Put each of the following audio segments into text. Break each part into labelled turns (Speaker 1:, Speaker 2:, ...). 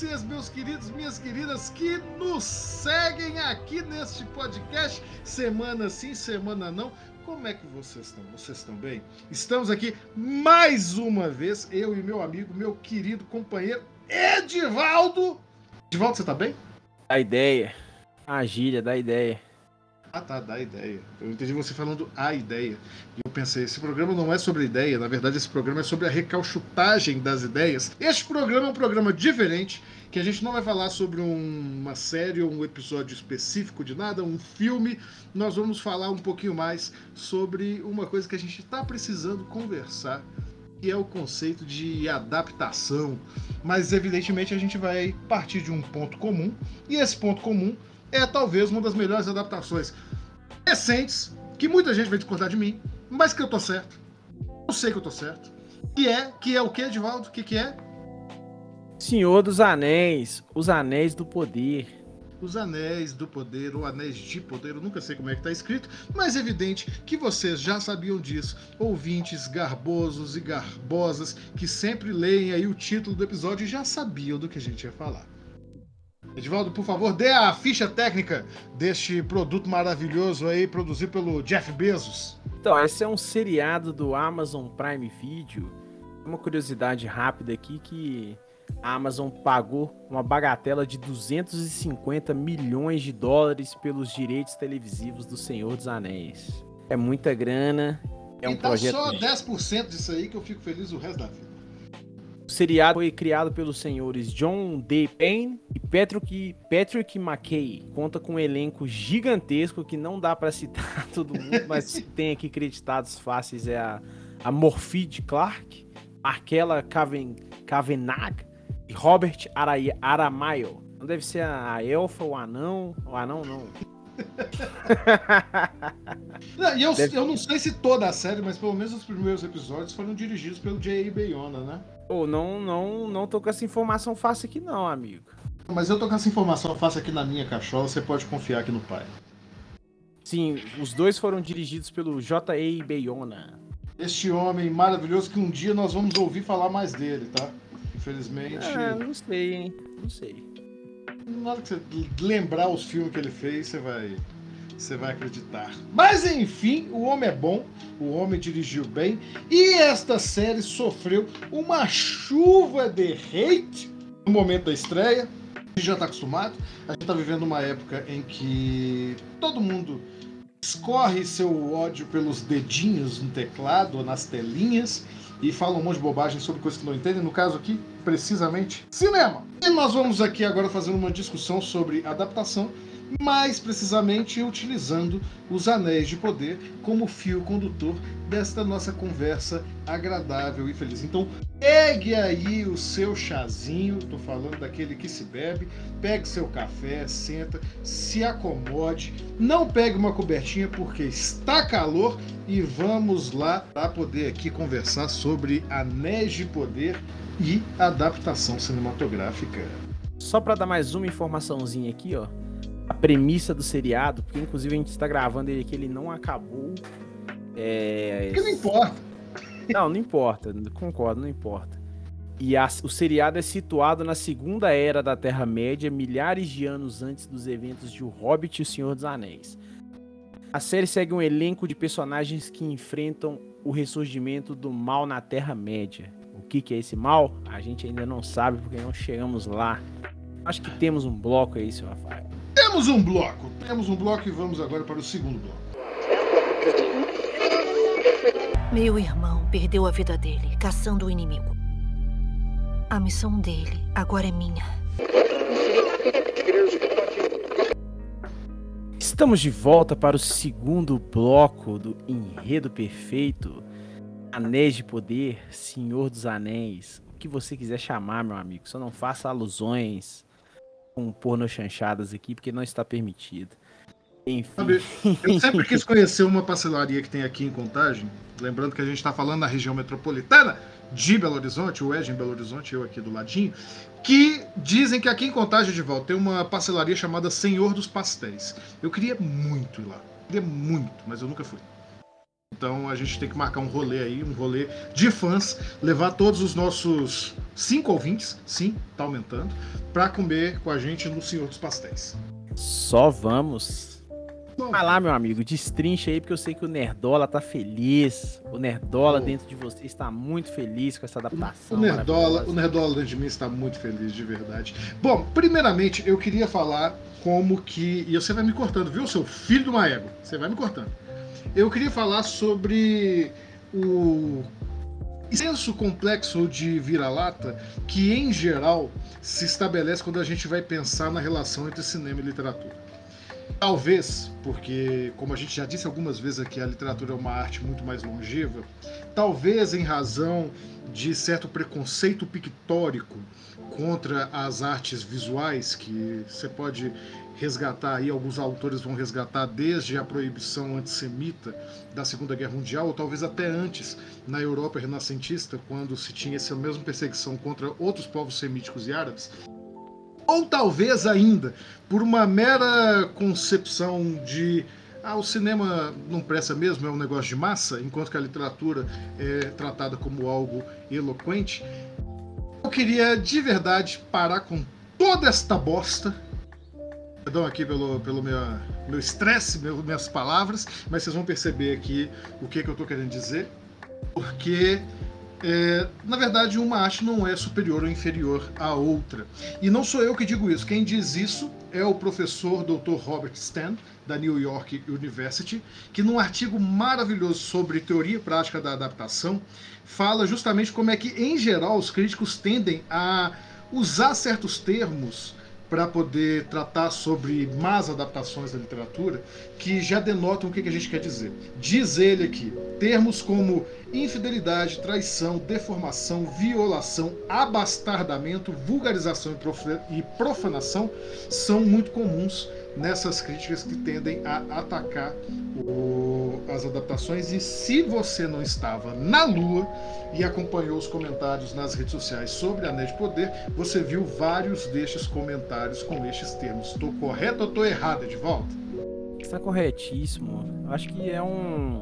Speaker 1: vocês, meus queridos, minhas queridas, que nos seguem aqui neste podcast, semana sim, semana não. Como é que vocês estão? Vocês estão bem? Estamos aqui mais uma vez, eu e meu amigo, meu querido companheiro Edivaldo. Edivaldo, você tá bem?
Speaker 2: Dá ideia. A gíria, dá ideia.
Speaker 1: Ah, tá, dá ideia. Eu entendi você falando a ideia. E eu pensei, esse programa não é sobre ideia, na verdade, esse programa é sobre a recalchutagem das ideias. Este programa é um programa diferente, que a gente não vai falar sobre um, uma série ou um episódio específico de nada, um filme. Nós vamos falar um pouquinho mais sobre uma coisa que a gente está precisando conversar, que é o conceito de adaptação. Mas, evidentemente, a gente vai partir de um ponto comum, e esse ponto comum é talvez uma das melhores adaptações recentes, que muita gente vai discordar de mim, mas que eu tô certo. Eu sei que eu tô certo. Que é, que é o que, Edivaldo? O que, que é?
Speaker 2: Senhor dos Anéis, os Anéis do Poder.
Speaker 1: Os Anéis do Poder, ou Anéis de Poder, eu nunca sei como é que tá escrito, mas é evidente que vocês já sabiam disso, ouvintes garbosos e garbosas que sempre leem aí o título do episódio já sabiam do que a gente ia falar. Edivaldo, por favor, dê a ficha técnica deste produto maravilhoso aí, produzido pelo Jeff Bezos.
Speaker 2: Então, esse é um seriado do Amazon Prime Video. Uma curiosidade rápida aqui que a Amazon pagou uma bagatela de 250 milhões de dólares pelos direitos televisivos do Senhor dos Anéis. É muita grana. É um
Speaker 1: e tá
Speaker 2: projeto.
Speaker 1: só 10% disso aí que eu fico feliz o resto da vida.
Speaker 2: O seriado foi criado pelos senhores John D. Payne e Patrick, Patrick McKay. Conta com um elenco gigantesco que não dá para citar todo mundo, mas tem aqui creditados fáceis é a, a Morphy Clark, Markella Caven, Kavenag e Robert Arai, Aramayo. Não deve ser a elfa, o anão, o anão não.
Speaker 1: não e eu, deve... eu não sei se toda a série, mas pelo menos os primeiros episódios foram dirigidos pelo J.A. Bayona, né?
Speaker 2: Pô, oh, não, não, não tô com essa informação fácil aqui não, amigo.
Speaker 1: Mas eu tô com essa informação fácil aqui na minha cachola, você pode confiar aqui no pai.
Speaker 2: Sim, os dois foram dirigidos pelo J.A. Bayona.
Speaker 1: Este homem maravilhoso que um dia nós vamos ouvir falar mais dele, tá? Infelizmente.
Speaker 2: Ah, não sei, hein? Não sei.
Speaker 1: Na hora que você lembrar os filmes que ele fez, você vai. Você vai acreditar. Mas enfim, o homem é bom, o homem dirigiu bem e esta série sofreu uma chuva de hate no momento da estreia. A gente já está acostumado. A gente está vivendo uma época em que todo mundo escorre seu ódio pelos dedinhos no teclado ou nas telinhas e fala um monte de bobagem sobre coisas que não entendem. No caso aqui, precisamente, cinema. E nós vamos aqui agora fazer uma discussão sobre adaptação mais precisamente utilizando os anéis de poder como fio condutor desta nossa conversa agradável e feliz. Então, pegue aí o seu chazinho, estou falando daquele que se bebe, pegue seu café, senta, se acomode, não pegue uma cobertinha porque está calor e vamos lá para poder aqui conversar sobre anéis de poder e adaptação cinematográfica.
Speaker 2: Só para dar mais uma informaçãozinha aqui, ó a premissa do seriado, porque inclusive a gente está gravando ele aqui, ele não acabou.
Speaker 1: É... Que não importa.
Speaker 2: Não, não importa, concordo, não importa. E a, o seriado é situado na Segunda Era da Terra-média, milhares de anos antes dos eventos de O Hobbit e O Senhor dos Anéis. A série segue um elenco de personagens que enfrentam o ressurgimento do mal na Terra-média. O que, que é esse mal? A gente ainda não sabe porque não chegamos lá. Acho que temos um bloco aí, seu Rafael.
Speaker 1: Temos um bloco, temos um bloco e vamos agora para o segundo bloco.
Speaker 3: Meu irmão perdeu a vida dele caçando o inimigo. A missão dele agora é minha.
Speaker 2: Estamos de volta para o segundo bloco do Enredo Perfeito. Anéis de Poder, Senhor dos Anéis, o que você quiser chamar, meu amigo. Só não faça alusões com porno chanchadas aqui, porque não está permitido.
Speaker 1: Enfim. Sabe, eu sempre quis conhecer uma pastelaria que tem aqui em Contagem. Lembrando que a gente está falando na região metropolitana de Belo Horizonte, o Ed em Belo Horizonte, eu aqui do ladinho, que dizem que aqui em Contagem de Volta tem uma pastelaria chamada Senhor dos Pastéis. Eu queria muito ir lá. Queria muito, mas eu nunca fui. Então a gente tem que marcar um rolê aí, um rolê de fãs, levar todos os nossos cinco ouvintes, sim, tá aumentando, para comer com a gente no Senhor dos Pastéis.
Speaker 2: Só vamos. Vai lá, meu amigo, destrincha aí, porque eu sei que o Nerdola tá feliz. O Nerdola oh. dentro de você está muito feliz com essa adaptação.
Speaker 1: O Nerdola, o Nerdola dentro de mim está muito feliz, de verdade. Bom, primeiramente, eu queria falar como que. E você vai me cortando, viu, seu filho do Maego? Você vai me cortando. Eu queria falar sobre o senso complexo de vira-lata que, em geral, se estabelece quando a gente vai pensar na relação entre cinema e literatura. Talvez, porque, como a gente já disse algumas vezes aqui, a literatura é uma arte muito mais longeva, talvez em razão de certo preconceito pictórico contra as artes visuais, que você pode resgatar aí, alguns autores vão resgatar desde a proibição antissemita da Segunda Guerra Mundial, ou talvez até antes, na Europa renascentista, quando se tinha essa mesma perseguição contra outros povos semíticos e árabes. Ou talvez ainda por uma mera concepção de ah, o cinema não presta mesmo, é um negócio de massa, enquanto que a literatura é tratada como algo eloquente. Eu queria de verdade parar com toda esta bosta Perdão aqui pelo, pelo meu, estresse, meu, minhas palavras, mas vocês vão perceber aqui o que, que eu estou querendo dizer. Porque, é, na verdade, uma arte não é superior ou inferior à outra. E não sou eu que digo isso. Quem diz isso é o professor Dr. Robert Stan, da New York University, que num artigo maravilhoso sobre teoria e prática da adaptação, fala justamente como é que, em geral, os críticos tendem a usar certos termos para poder tratar sobre más adaptações da literatura que já denotam o que, a gente quer dizer. Diz ele aqui: termos como infidelidade, traição, deformação, violação, abastardamento, vulgarização e profanação são muito comuns nessas críticas que tendem a atacar o, as adaptações. E se você não estava na Lua e acompanhou os comentários nas redes sociais sobre Anéis de Poder, você viu vários destes comentários com estes termos. Estou correto ou estou errado, de volta?
Speaker 2: Está corretíssimo. Acho que é um,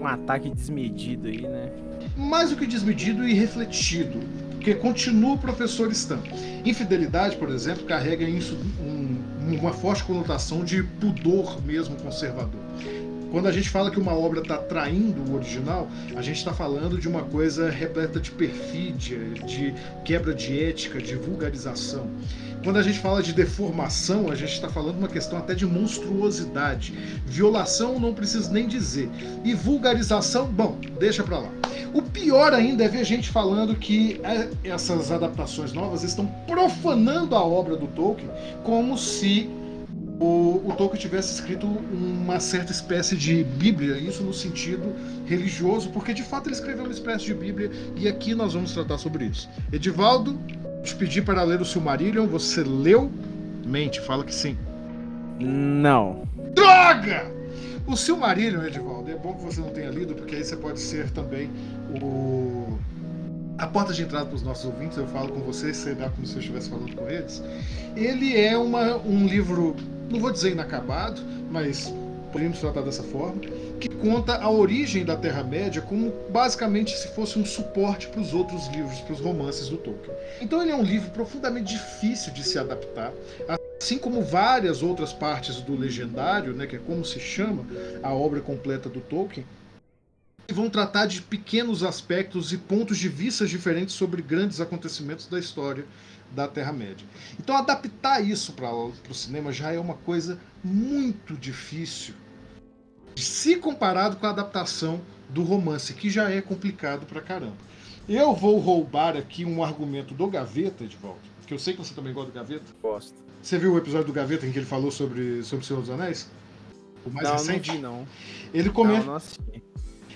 Speaker 2: um ataque desmedido aí, né?
Speaker 1: Mais do que desmedido e refletido. Porque continua o professor Stan. Infidelidade, por exemplo, carrega isso um, uma forte conotação de pudor mesmo conservador. Quando a gente fala que uma obra está traindo o original, a gente está falando de uma coisa repleta de perfídia, de quebra de ética, de vulgarização. Quando a gente fala de deformação, a gente está falando uma questão até de monstruosidade. Violação não preciso nem dizer. E vulgarização, bom, deixa para lá. O pior ainda é ver gente falando que é, essas adaptações novas estão profanando a obra do Tolkien como se o, o, Tolkien tivesse escrito uma certa espécie de Bíblia, isso no sentido religioso, porque de fato ele escreveu uma espécie de Bíblia e aqui nós vamos tratar sobre isso. Edivaldo, te pedi para ler o Silmarillion, você leu? Mente, fala que sim.
Speaker 2: Não.
Speaker 1: Droga! O Silmarillion, Edivaldo, é bom que você não tenha lido, porque aí você pode ser também o a porta de entrada para os nossos ouvintes, eu falo com vocês, será como se eu estivesse falando com eles. Ele é uma, um livro não vou dizer inacabado, mas podemos tratar dessa forma, que conta a origem da Terra-média como basicamente se fosse um suporte para os outros livros, para os romances do Tolkien. Então ele é um livro profundamente difícil de se adaptar, assim como várias outras partes do Legendário, né, que é como se chama a obra completa do Tolkien, que vão tratar de pequenos aspectos e pontos de vista diferentes sobre grandes acontecimentos da história da Terra-média. Então, adaptar isso para o cinema já é uma coisa muito difícil, se comparado com a adaptação do romance, que já é complicado para caramba. Eu vou roubar aqui um argumento do Gaveta, de volta, que eu sei que você também gosta do Gaveta.
Speaker 2: Gosto.
Speaker 1: Você viu o episódio do Gaveta em que ele falou sobre, sobre o Senhor dos Anéis?
Speaker 2: O mais não, recente? Não, vi, não.
Speaker 1: Ele comenta, não, não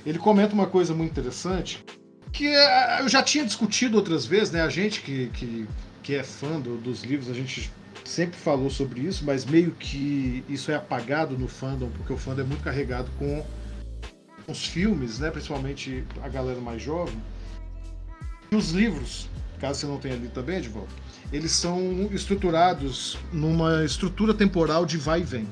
Speaker 1: ele comenta uma coisa muito interessante que é, eu já tinha discutido outras vezes, né? A gente que, que que é fã do, dos livros, a gente sempre falou sobre isso, mas meio que isso é apagado no fandom, porque o fandom é muito carregado com os filmes, né? principalmente a galera mais jovem. E os livros, caso você não tenha lido também, Edvaldo, eles são estruturados numa estrutura temporal de vai e vem.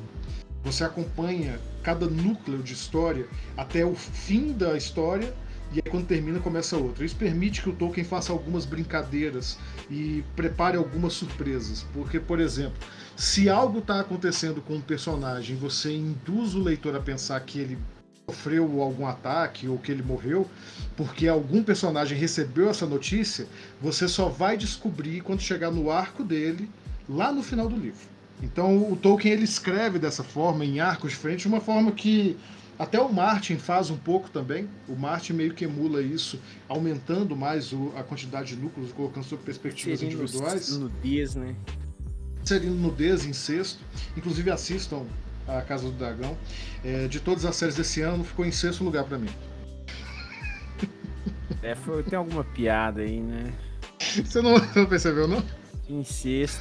Speaker 1: Você acompanha cada núcleo de história até o fim da história e aí quando termina começa outra. Isso permite que o Tolkien faça algumas brincadeiras e prepare algumas surpresas, porque por exemplo, se algo está acontecendo com um personagem, você induz o leitor a pensar que ele sofreu algum ataque ou que ele morreu, porque algum personagem recebeu essa notícia, você só vai descobrir quando chegar no arco dele, lá no final do livro. Então o Tolkien ele escreve dessa forma, em arcos diferentes, de uma forma que até o Martin faz um pouco também. O Martin meio que emula isso, aumentando mais o, a quantidade de núcleos, colocando sob perspectivas Seria individuais.
Speaker 2: Nudez, né?
Speaker 1: Seria nudez, incesto. Inclusive assistam a Casa do Dragão. É, de todas as séries desse ano, ficou em sexto lugar para mim.
Speaker 2: É, foi, tem alguma piada aí, né?
Speaker 1: Você não, não percebeu, não?
Speaker 2: Incesto.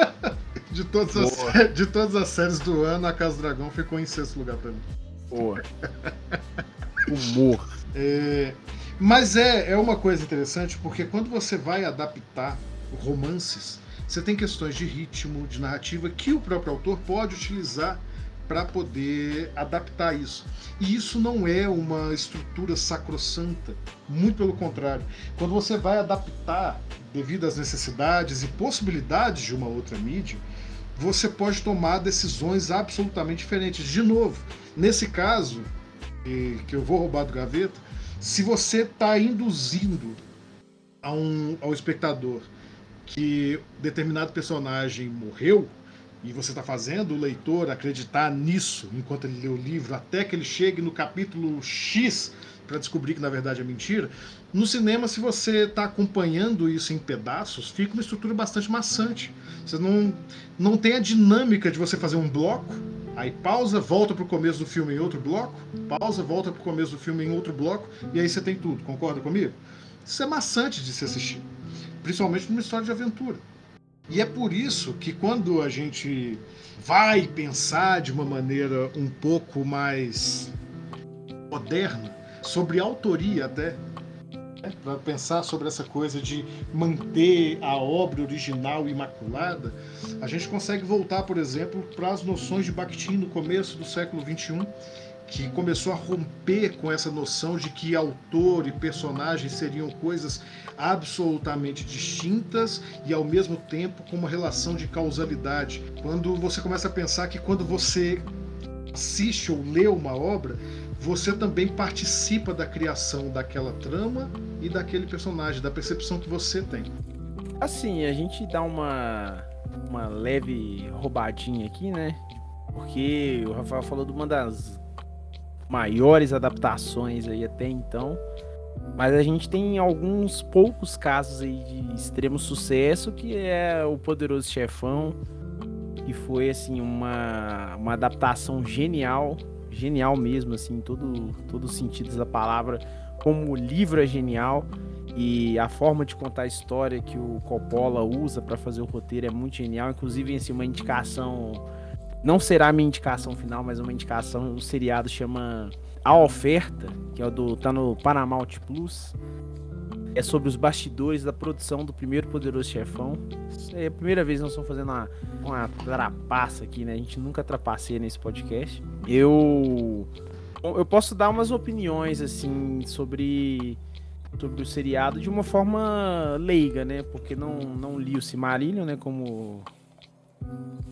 Speaker 1: de, todas as, de todas as séries do ano, a Casa do Dragão ficou em sexto lugar para mim.
Speaker 2: Boa. Humor.
Speaker 1: É, mas é, é uma coisa interessante porque quando você vai adaptar romances, você tem questões de ritmo, de narrativa que o próprio autor pode utilizar para poder adaptar isso. E isso não é uma estrutura sacrossanta, muito pelo contrário. Quando você vai adaptar devido às necessidades e possibilidades de uma outra mídia, você pode tomar decisões absolutamente diferentes. De novo, nesse caso, que eu vou roubar do gaveta, se você está induzindo a um, ao espectador que determinado personagem morreu, e você está fazendo o leitor acreditar nisso enquanto ele lê o livro, até que ele chegue no capítulo X para descobrir que na verdade é mentira. No cinema, se você está acompanhando isso em pedaços, fica uma estrutura bastante maçante. Você não, não tem a dinâmica de você fazer um bloco, aí pausa, volta para o começo do filme em outro bloco, pausa, volta para o começo do filme em outro bloco, e aí você tem tudo. Concorda comigo? Isso é maçante de se assistir principalmente numa história de aventura. E é por isso que quando a gente vai pensar de uma maneira um pouco mais moderna, sobre autoria até, para pensar sobre essa coisa de manter a obra original imaculada, a gente consegue voltar, por exemplo, para as noções de Bakhtin no começo do século XXI, que começou a romper com essa noção de que autor e personagem seriam coisas absolutamente distintas e ao mesmo tempo com uma relação de causalidade. Quando você começa a pensar que quando você assiste ou lê uma obra, você também participa da criação daquela trama e daquele personagem, da percepção que você tem.
Speaker 2: Assim, a gente dá uma, uma leve roubadinha aqui, né? Porque o Rafael falou de uma das maiores adaptações aí até então. Mas a gente tem alguns poucos casos aí de extremo sucesso, que é o Poderoso Chefão, que foi assim uma, uma adaptação genial, genial mesmo assim, todo os sentidos da palavra, como o livro é genial e a forma de contar a história que o Coppola usa para fazer o roteiro é muito genial, inclusive assim, uma indicação não será a minha indicação final, mas uma indicação, o seriado chama A Oferta, que é o do tá no Paramount Plus. É sobre os bastidores da produção do primeiro Poderoso Chefão. É a primeira vez que nós estamos fazendo uma, uma trapaça aqui, né? A gente nunca trapaceia nesse podcast. Eu eu posso dar umas opiniões assim sobre sobre o seriado de uma forma leiga, né? Porque não não li o Cimarillion, né, como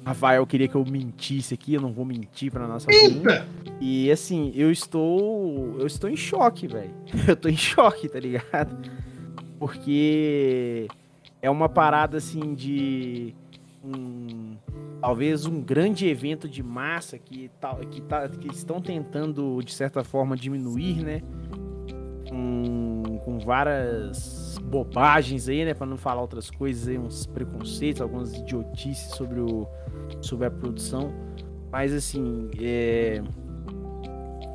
Speaker 2: Rafael queria que eu mentisse aqui, eu não vou mentir pra nossa Eita! E assim, eu estou. Eu estou em choque, velho. Eu tô em choque, tá ligado? Porque é uma parada assim de. Um, talvez um grande evento de massa que, que, tá, que estão tentando, de certa forma, diminuir, né? Com, com várias bobagens aí, né? Para não falar outras coisas aí, uns preconceitos, algumas idiotices sobre, o, sobre a produção. Mas assim, é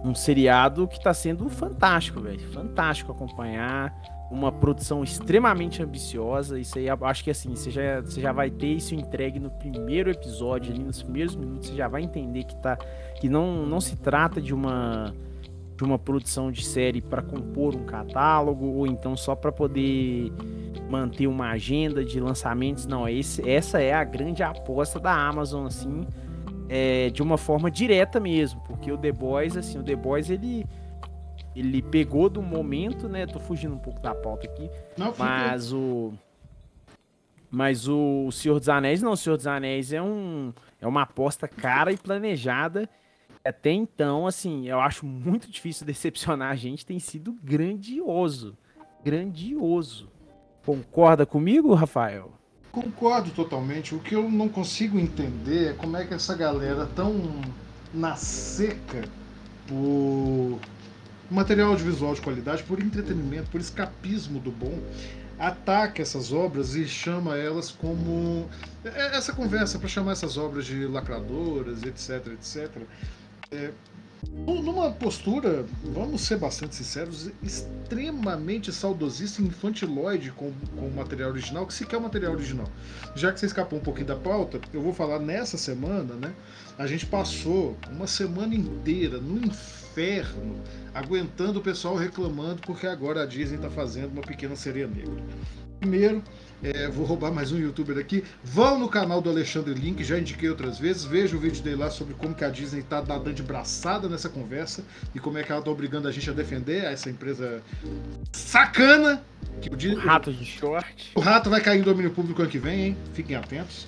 Speaker 2: um seriado que tá sendo fantástico, velho. Fantástico acompanhar. Uma produção extremamente ambiciosa. Isso aí, acho que assim, você já, você já vai ter isso entregue no primeiro episódio, ali nos primeiros minutos, você já vai entender que, tá, que não, não se trata de uma de uma produção de série para compor um catálogo ou então só para poder manter uma agenda de lançamentos. Não, esse, essa é a grande aposta da Amazon assim é, de uma forma direta mesmo, porque o The Boys, assim, o The Boys ele ele pegou do momento, né? Tô fugindo um pouco da pauta aqui,
Speaker 1: Não,
Speaker 2: mas o mas o Senhor dos Anéis não, o Senhor dos Anéis é um é uma aposta cara e planejada. Até então, assim, eu acho muito difícil decepcionar a gente, tem sido grandioso, grandioso. Concorda comigo, Rafael?
Speaker 1: Concordo totalmente. O que eu não consigo entender é como é que essa galera tão na seca por material audiovisual de qualidade, por entretenimento, por escapismo do bom, ataca essas obras e chama elas como é, essa conversa para chamar essas obras de lacradoras, etc, etc. É, numa postura, vamos ser bastante sinceros, extremamente saudosista e infantiloide com, com o material original, que sequer é o material original. Já que você escapou um pouquinho da pauta, eu vou falar nessa semana, né? A gente passou uma semana inteira no inferno, aguentando o pessoal reclamando porque agora a Disney está fazendo uma pequena sereia negra. Primeiro, é, vou roubar mais um youtuber aqui. Vão no canal do Alexandre Link, já indiquei outras vezes. Veja o vídeo dele lá sobre como que a Disney está dando de braçada nessa conversa e como é que ela está obrigando a gente a defender essa empresa sacana.
Speaker 2: Que o, o rato de short.
Speaker 1: O rato vai cair em domínio público ano que vem, hein? Fiquem atentos.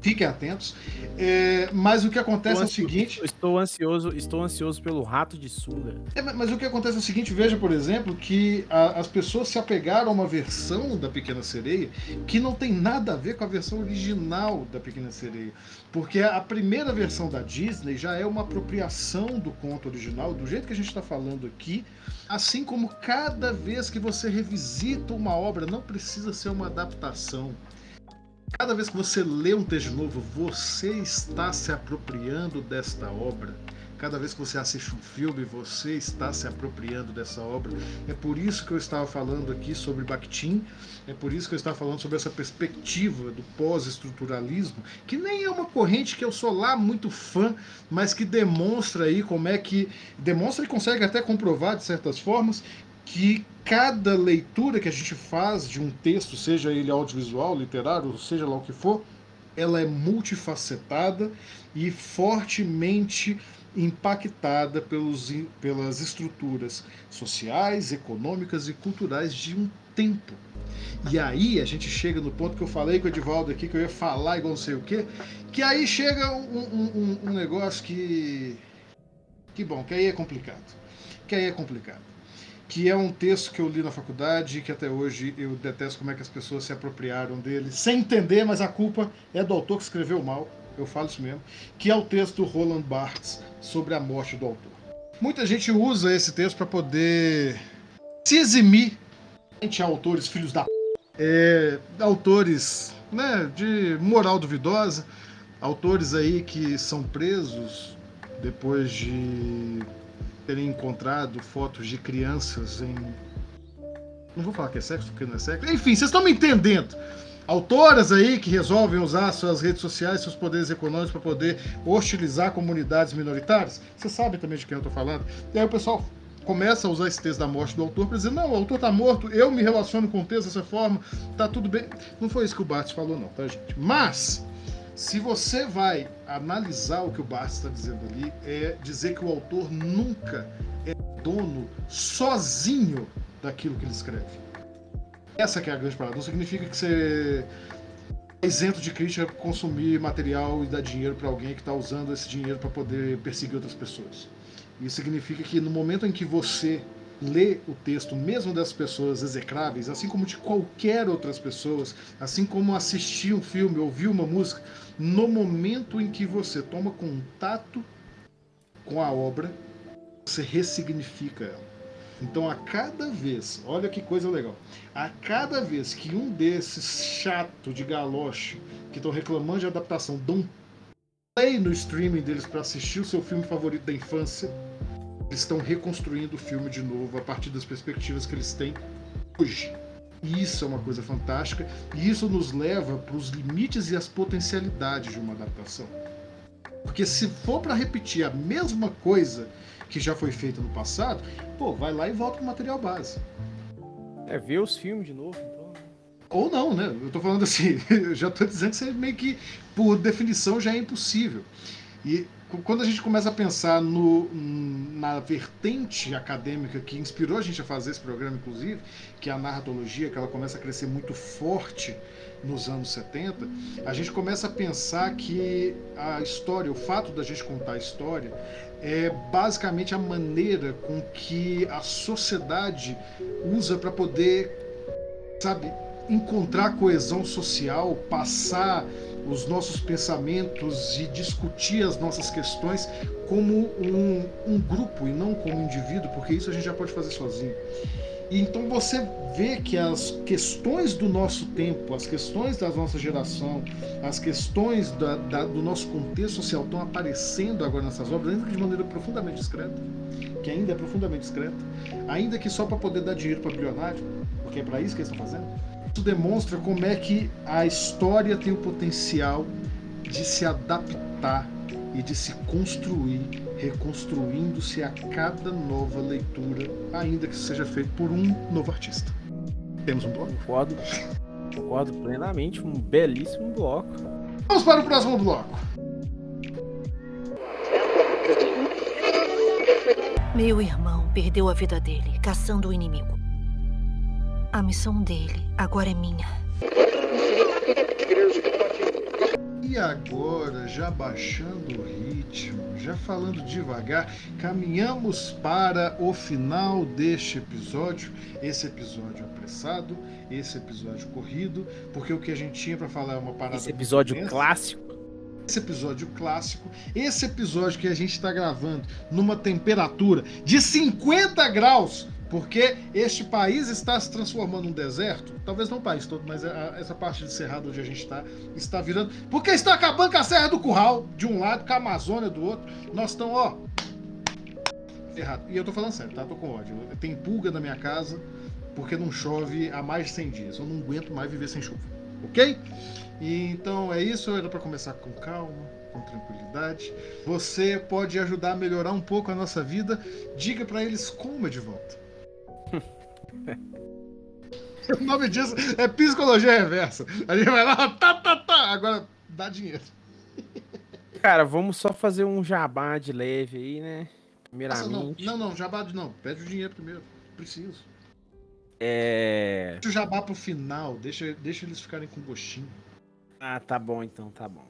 Speaker 1: Fiquem atentos. É, mas o que acontece é o seguinte.
Speaker 2: Estou ansioso, estou ansioso pelo rato de sunga.
Speaker 1: É, mas o que acontece é o seguinte: veja, por exemplo, que a, as pessoas se apegaram a uma versão da Pequena Sereia que não tem nada a ver com a versão original da Pequena Sereia. Porque a primeira versão da Disney já é uma apropriação do conto original, do jeito que a gente está falando aqui. Assim como cada vez que você revisita uma obra, não precisa ser uma adaptação Cada vez que você lê um texto novo, você está se apropriando desta obra. Cada vez que você assiste um filme, você está se apropriando dessa obra. É por isso que eu estava falando aqui sobre Bakhtin, é por isso que eu estava falando sobre essa perspectiva do pós-estruturalismo, que nem é uma corrente que eu sou lá muito fã, mas que demonstra aí como é que. demonstra e consegue até comprovar, de certas formas, que cada leitura que a gente faz de um texto, seja ele audiovisual, literário, seja lá o que for, ela é multifacetada e fortemente impactada pelos, pelas estruturas sociais, econômicas e culturais de um tempo. E aí a gente chega no ponto que eu falei com o Edivaldo aqui, que eu ia falar igual não sei o quê, que aí chega um, um, um negócio que. Que bom, que aí é complicado. Que aí é complicado que é um texto que eu li na faculdade que até hoje eu detesto como é que as pessoas se apropriaram dele, sem entender, mas a culpa é do autor que escreveu mal, eu falo isso mesmo, que é o texto do Roland Barthes sobre a morte do autor. Muita gente usa esse texto para poder se eximir frente a autores filhos da é, autores né, de moral duvidosa, autores aí que são presos depois de terem encontrado fotos de crianças em. Não vou falar que é sexo, porque não é sexo. Enfim, vocês estão me entendendo. Autoras aí que resolvem usar suas redes sociais, seus poderes econômicos para poder hostilizar comunidades minoritárias. Você sabe também de quem eu estou falando. E aí o pessoal começa a usar esse texto da morte do autor para dizer: não, o autor está morto, eu me relaciono com o texto dessa forma, tá tudo bem. Não foi isso que o Barthes falou, não, tá, gente? Mas se você vai analisar o que o Barthes está dizendo ali, é dizer que o autor nunca é dono sozinho daquilo que ele escreve. Essa é a grande parada. Não significa que você é isento de crítica consumir material e dar dinheiro para alguém que está usando esse dinheiro para poder perseguir outras pessoas. Isso significa que no momento em que você lê o texto, mesmo das pessoas execráveis, assim como de qualquer outras pessoas, assim como assistir um filme, ouvir uma música, no momento em que você toma contato com a obra, você ressignifica ela. Então, a cada vez, olha que coisa legal, a cada vez que um desses chato de galoche que estão reclamando de adaptação dão play no streaming deles para assistir o seu filme favorito da infância, eles estão reconstruindo o filme de novo a partir das perspectivas que eles têm hoje. Isso é uma coisa fantástica e isso nos leva para os limites e as potencialidades de uma adaptação. Porque se for para repetir a mesma coisa que já foi feita no passado, pô, vai lá e volta pro material base.
Speaker 2: É ver os filmes de novo, então. Né?
Speaker 1: Ou não, né? Eu tô falando assim, eu já tô dizendo que você meio que, por definição, já é impossível. E quando a gente começa a pensar no, na vertente acadêmica que inspirou a gente a fazer esse programa, inclusive, que é a narratologia, que ela começa a crescer muito forte nos anos 70, a gente começa a pensar que a história, o fato da gente contar a história, é basicamente a maneira com que a sociedade usa para poder, sabe, encontrar coesão social, passar os nossos pensamentos e discutir as nossas questões como um, um grupo e não como indivíduo, porque isso a gente já pode fazer sozinho. E então você vê que as questões do nosso tempo, as questões da nossa geração, as questões da, da, do nosso contexto social estão aparecendo agora nessas obras, ainda que de maneira profundamente discreta, que ainda é profundamente discreta, ainda que só para poder dar dinheiro para bilionário, porque é para isso que eles estão fazendo. Isso demonstra como é que a história tem o potencial de se adaptar e de se construir, reconstruindo-se a cada nova leitura, ainda que seja feito por um novo artista. Temos um bloco?
Speaker 2: Concordo, concordo plenamente, um belíssimo bloco.
Speaker 1: Vamos para o próximo bloco.
Speaker 3: Meu irmão perdeu a vida dele caçando o inimigo. A missão dele agora é minha.
Speaker 1: E agora, já baixando o ritmo, já falando devagar, caminhamos para o final deste episódio. Esse episódio apressado, esse episódio corrido, porque o que a gente tinha para falar é uma parada.
Speaker 2: Esse episódio clássico.
Speaker 1: Esse episódio clássico, esse episódio que a gente está gravando numa temperatura de 50 graus porque este país está se transformando num deserto, talvez não o país todo, mas essa parte de Cerrado onde a gente está, está virando. Porque está acabando com a Serra do Curral, de um lado, com a Amazônia do outro. Nós estamos, ó. Errado. E eu tô falando sério, tá? Tô com ódio. Tem pulga na minha casa, porque não chove há mais de 100 dias. Eu não aguento mais viver sem chuva. Ok? E, então é isso, era para começar com calma, com tranquilidade. Você pode ajudar a melhorar um pouco a nossa vida. Diga para eles como é de volta. o nome disso é psicologia reversa. A gente vai lá, tá, tá, tá. Agora dá dinheiro.
Speaker 2: Cara, vamos só fazer um jabá de leve aí, né?
Speaker 1: Primeiramente. não, não, não, jabá de não. Pede o dinheiro primeiro. Preciso.
Speaker 2: É.
Speaker 1: Deixa o jabá pro final. Deixa, deixa eles ficarem com gostinho.
Speaker 2: Ah, tá bom então, tá bom.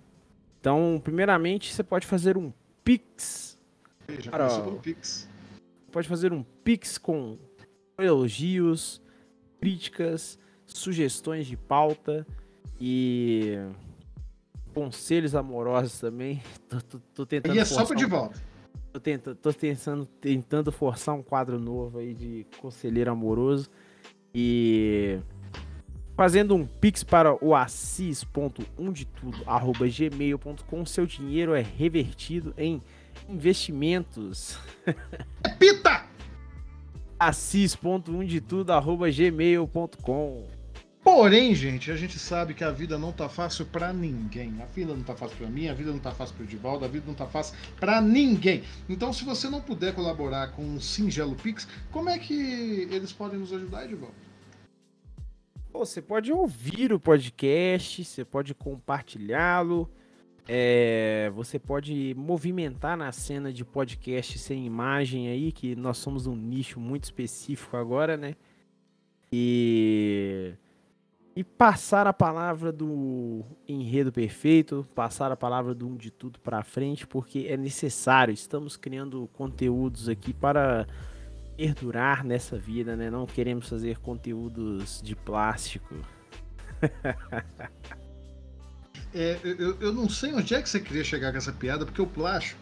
Speaker 2: Então, primeiramente, você pode fazer um Pix.
Speaker 1: Já para... pelo Pix.
Speaker 2: Pode fazer um Pix com elogios, críticas, sugestões de pauta e conselhos amorosos também. Tô, tô, tô tentando.
Speaker 1: E é só de volta.
Speaker 2: Tô tentando, tô tentando, tentando forçar um quadro novo aí de conselheiro amoroso e fazendo um pix para o assis.umdetudo@gmail.com. Seu dinheiro é revertido em investimentos.
Speaker 1: Pita!
Speaker 2: assis.unditudo.gmail.com
Speaker 1: Porém, gente, a gente sabe que a vida não tá fácil para ninguém. A vida não tá fácil para mim, a vida não tá fácil para o Edivaldo, a vida não tá fácil para ninguém. Então, se você não puder colaborar com o Singelo Pix, como é que eles podem nos ajudar, Edivaldo?
Speaker 2: Você pode ouvir o podcast, você pode compartilhá-lo, é, você pode movimentar na cena de podcast sem imagem aí, que nós somos um nicho muito específico agora, né? E, e passar a palavra do enredo perfeito, passar a palavra do um de tudo para frente, porque é necessário. Estamos criando conteúdos aqui para perdurar nessa vida, né? Não queremos fazer conteúdos de plástico.
Speaker 1: É, eu, eu não sei onde é que você queria chegar com essa piada, porque o plástico.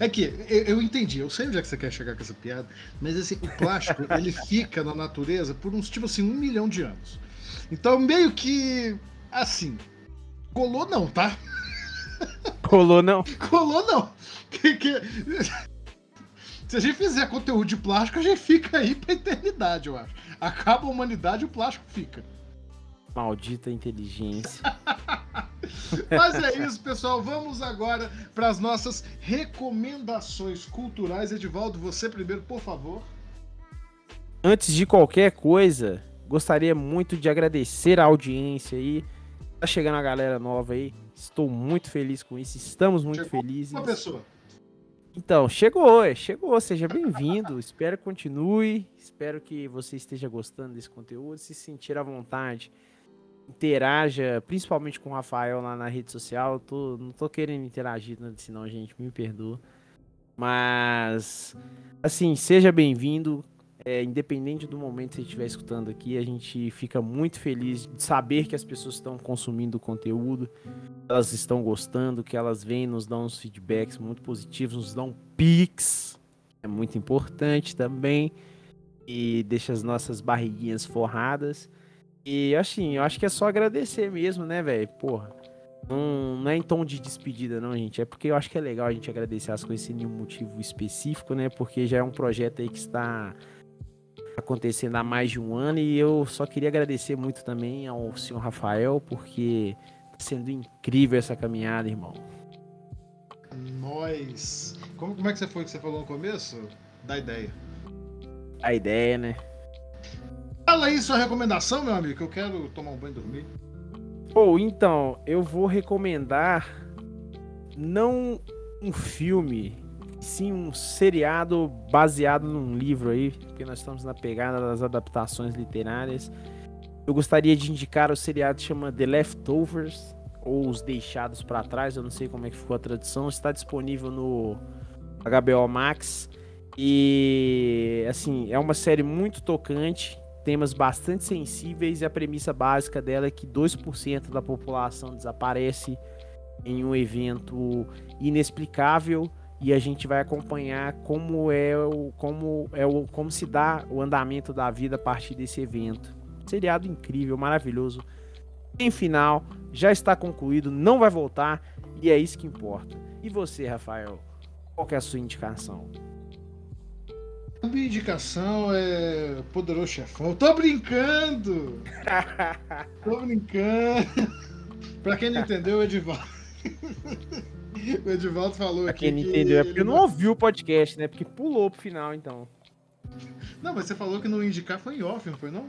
Speaker 1: É que eu, eu entendi, eu sei onde é que você quer chegar com essa piada, mas assim, o plástico ele fica na natureza por uns tipo assim, um milhão de anos. Então, meio que assim, colou não, tá?
Speaker 2: Colou não?
Speaker 1: Colou não. Que, que... Se a gente fizer conteúdo de plástico, a gente fica aí pra eternidade, eu acho. Acaba a humanidade e o plástico fica.
Speaker 2: Maldita inteligência.
Speaker 1: Mas é isso, pessoal. Vamos agora para as nossas recomendações culturais. Edivaldo, você primeiro, por favor.
Speaker 2: Antes de qualquer coisa, gostaria muito de agradecer a audiência aí. Tá chegando a galera nova aí. Estou muito feliz com isso. Estamos muito
Speaker 1: Chegou
Speaker 2: felizes.
Speaker 1: Uma pessoa.
Speaker 2: Então, chegou, é, chegou. Seja bem-vindo. Espero que continue. Espero que você esteja gostando desse conteúdo. Se sentir à vontade, interaja, principalmente com o Rafael lá na rede social. Eu tô, não tô querendo interagir, senão, gente, me perdoa. Mas, assim, seja bem-vindo. É, independente do momento que você estiver escutando aqui, a gente fica muito feliz de saber que as pessoas estão consumindo o conteúdo, elas estão gostando, que elas vêm, nos dão uns feedbacks muito positivos, nos dão pics, é muito importante também, e deixa as nossas barriguinhas forradas. E assim, eu acho que é só agradecer mesmo, né, velho? Porra. Não, não é em tom de despedida, não, gente. É porque eu acho que é legal a gente agradecer as coisas sem nenhum motivo específico, né? Porque já é um projeto aí que está acontecendo há mais de um ano e eu só queria agradecer muito também ao senhor Rafael, porque tá sendo incrível essa caminhada, irmão.
Speaker 1: Nós. Como, como é que você foi que você falou no começo? Da ideia.
Speaker 2: A ideia, né?
Speaker 1: Fala aí sua recomendação, meu amigo, que eu quero tomar um banho e dormir.
Speaker 2: Ou então, eu vou recomendar não um filme, sim um seriado baseado num livro aí, porque nós estamos na pegada das adaptações literárias. Eu gostaria de indicar o seriado que chama The Leftovers ou Os Deixados para Trás, eu não sei como é que ficou a tradução, está disponível no HBO Max e assim, é uma série muito tocante, temas bastante sensíveis e a premissa básica dela é que 2% da população desaparece em um evento inexplicável e a gente vai acompanhar como é o como é o como se dá o andamento da vida a partir desse evento. Seriado incrível, maravilhoso. Em final, já está concluído, não vai voltar e é isso que importa. E você, Rafael? Qual é a sua indicação?
Speaker 1: A minha indicação é Poderoso Chefão. Tô brincando! Tô brincando! pra quem não entendeu, o Edivaldo. o Edivaldo falou
Speaker 2: pra
Speaker 1: aqui.
Speaker 2: quem não entendeu, é porque não ouviu o podcast, né? Porque pulou pro final, então.
Speaker 1: Não, mas você falou que não indicar foi em off, não foi não?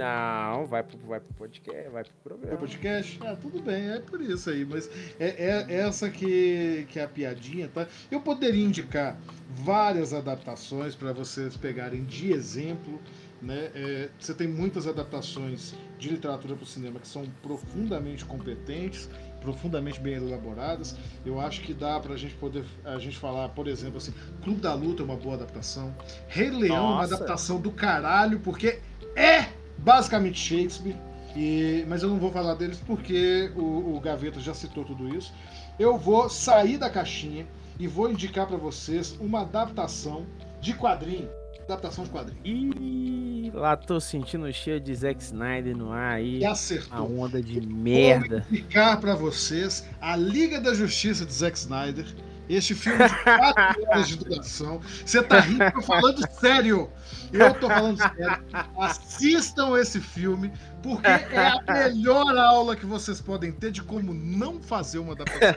Speaker 2: Não, vai pro, vai pro podcast, vai pro programa.
Speaker 1: podcast? Ah, tudo bem, é por isso aí, mas é, é essa que, que é a piadinha, tá? Eu poderia indicar várias adaptações para vocês pegarem de exemplo, né? É, você tem muitas adaptações de literatura para o cinema que são profundamente competentes, profundamente bem elaboradas. Eu acho que dá para a gente poder a gente falar, por exemplo, assim, Clube da Luta é uma boa adaptação, Rei Leão é uma adaptação do caralho, porque é basicamente Shakespeare. E, mas eu não vou falar deles porque o, o Gaveta já citou tudo isso. Eu vou sair da caixinha e vou indicar para vocês uma adaptação de quadrinho. Adaptação de quadrinho.
Speaker 2: Ih, lá tô sentindo o cheiro de Zack Snyder no ar aí.
Speaker 1: E
Speaker 2: A
Speaker 1: acertou.
Speaker 2: onda de
Speaker 1: Vou
Speaker 2: merda.
Speaker 1: indicar para vocês a Liga da Justiça de Zack Snyder. Este filme de 4 horas de duração. Você tá rindo, eu tô falando sério. Eu tô falando sério. Assistam esse filme, porque é a melhor aula que vocês podem ter de como não fazer uma adaptação.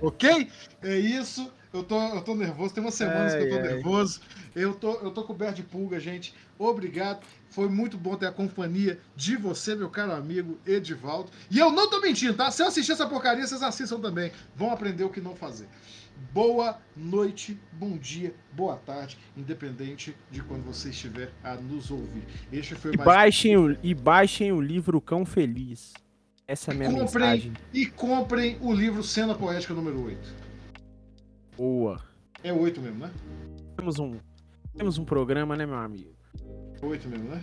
Speaker 1: ok? É isso. Eu tô, eu tô nervoso. Tem umas semanas que eu tô
Speaker 2: Ai, ai.
Speaker 1: nervoso. Eu tô, eu tô coberto de pulga, gente. Obrigado. Foi muito bom ter a companhia de você, meu caro amigo Edivaldo. E eu não tô mentindo, tá? Se eu assistir essa porcaria, vocês assistam também. Vão aprender o que não fazer. Boa noite, bom dia, boa tarde, independente de quando você estiver a nos ouvir. Este foi
Speaker 2: E
Speaker 1: mais
Speaker 2: baixem, o, e baixem o livro Cão Feliz. Essa é a minha
Speaker 1: Comprem.
Speaker 2: mensagem.
Speaker 1: E comprem o livro Cena Poética número 8.
Speaker 2: Boa.
Speaker 1: É 8 mesmo, né?
Speaker 2: Temos um, temos um programa, né, meu amigo?
Speaker 1: É 8 mesmo, né?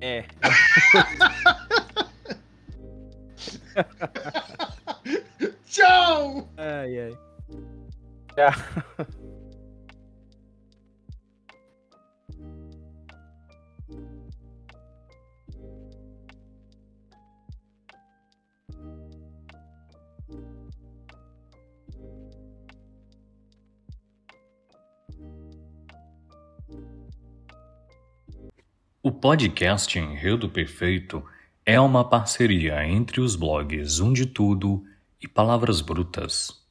Speaker 2: É.
Speaker 1: Tchau!
Speaker 2: Ai, ai.
Speaker 4: O podcast Enredo Perfeito é uma parceria entre os blogs Um de Tudo e Palavras Brutas.